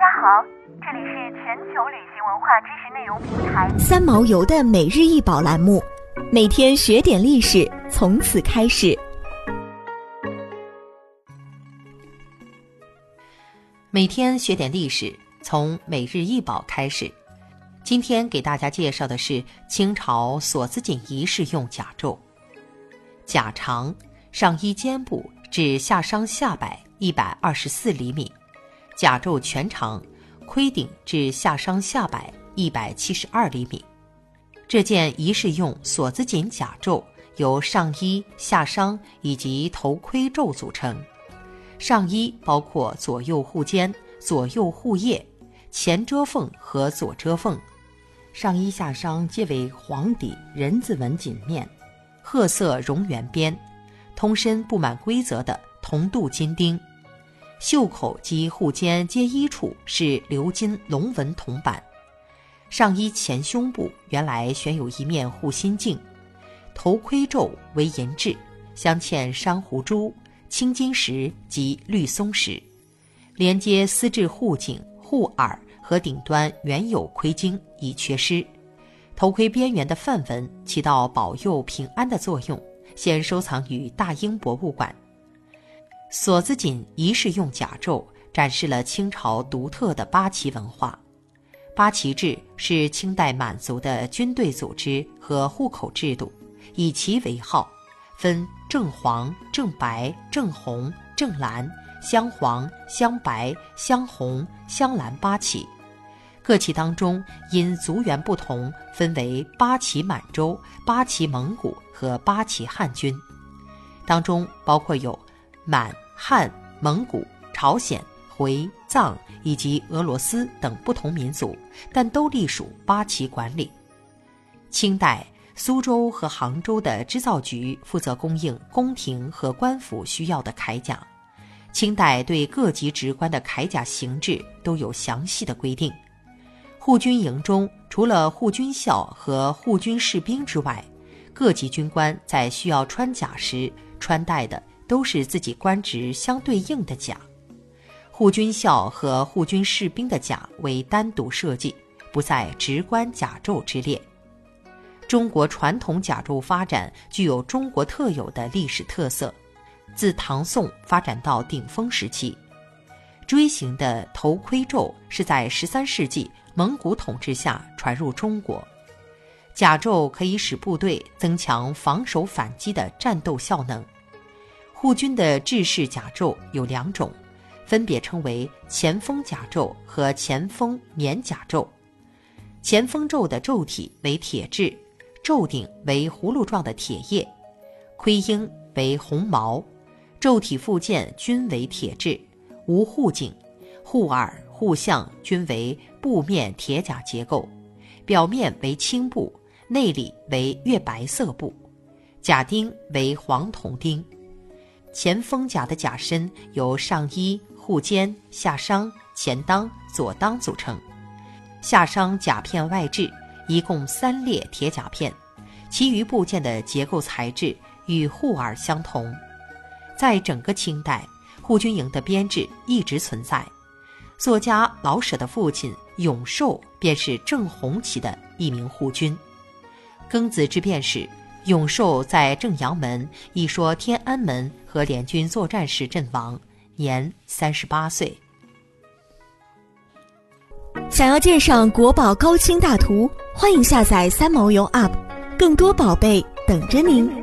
家好，这里是全球旅行文化知识内容平台三毛游的每日一宝栏目，每天学点历史，从此开始。每天学点历史，从每日一宝开始。今天给大家介绍的是清朝锁子锦仪式用甲胄，甲长，上衣肩部至下商下摆一百二十四厘米，甲胄全长，盔顶至下商下摆一百七十二厘米。这件仪式用锁子锦甲胄由上衣、下商以及头盔胄组成。上衣包括左右护肩、左右护腋、前遮缝和左遮缝，上衣下商皆为黄底人字纹锦面，褐色绒圆边，通身布满规则的铜镀金钉，袖口及护肩接衣处是鎏金龙纹铜板，上衣前胸部原来悬有一面护心镜，头盔胄为银质，镶嵌珊瑚珠。青金石及绿松石，连接丝质护颈、护耳和顶端原有盔巾已缺失。头盔边缘的范纹起到保佑平安的作用，现收藏于大英博物馆。锁子锦仪式用甲胄展示了清朝独特的八旗文化。八旗制是清代满族的军队组织和户口制度，以旗为号。分正黄、正白、正红、正蓝、镶黄、镶白、镶红、镶蓝八旗，各旗当中因族源不同，分为八旗满洲、八旗蒙古和八旗汉军，当中包括有满、汉、蒙古、朝鲜、回、藏以及俄罗斯等不同民族，但都隶属八旗管理。清代。苏州和杭州的织造局负责供应宫廷和官府需要的铠甲。清代对各级职官的铠甲形制都有详细的规定。护军营中，除了护军校和护军士兵之外，各级军官在需要穿甲时穿戴的都是自己官职相对应的甲。护军校和护军士兵的甲为单独设计，不在职官甲胄之列。中国传统甲胄发展具有中国特有的历史特色，自唐宋发展到顶峰时期。锥形的头盔胄是在十三世纪蒙古统治下传入中国。甲胄可以使部队增强防守反击的战斗效能。护军的制式甲胄有两种，分别称为前锋甲胄和前锋棉甲胄。前锋胄。的胄体为铁质。胄。顶为葫芦状的铁叶，盔缨为红毛，胄。体附件均为铁质，无护颈，护耳、护项均为布面铁甲结构，表面为青布，内里为月白色布，甲钉为黄铜钉。前锋甲的甲身由上衣、护肩、下商、前裆、左裆组成，下商甲片外置。一共三列铁甲片，其余部件的结构材质与护耳相同。在整个清代，护军营的编制一直存在。作家老舍的父亲永寿便是正红旗的一名护军。庚子之变时，永寿在正阳门（一说天安门）和联军作战时阵亡，年三十八岁。想要鉴赏国宝高清大图。欢迎下载三毛游 App，更多宝贝等着您。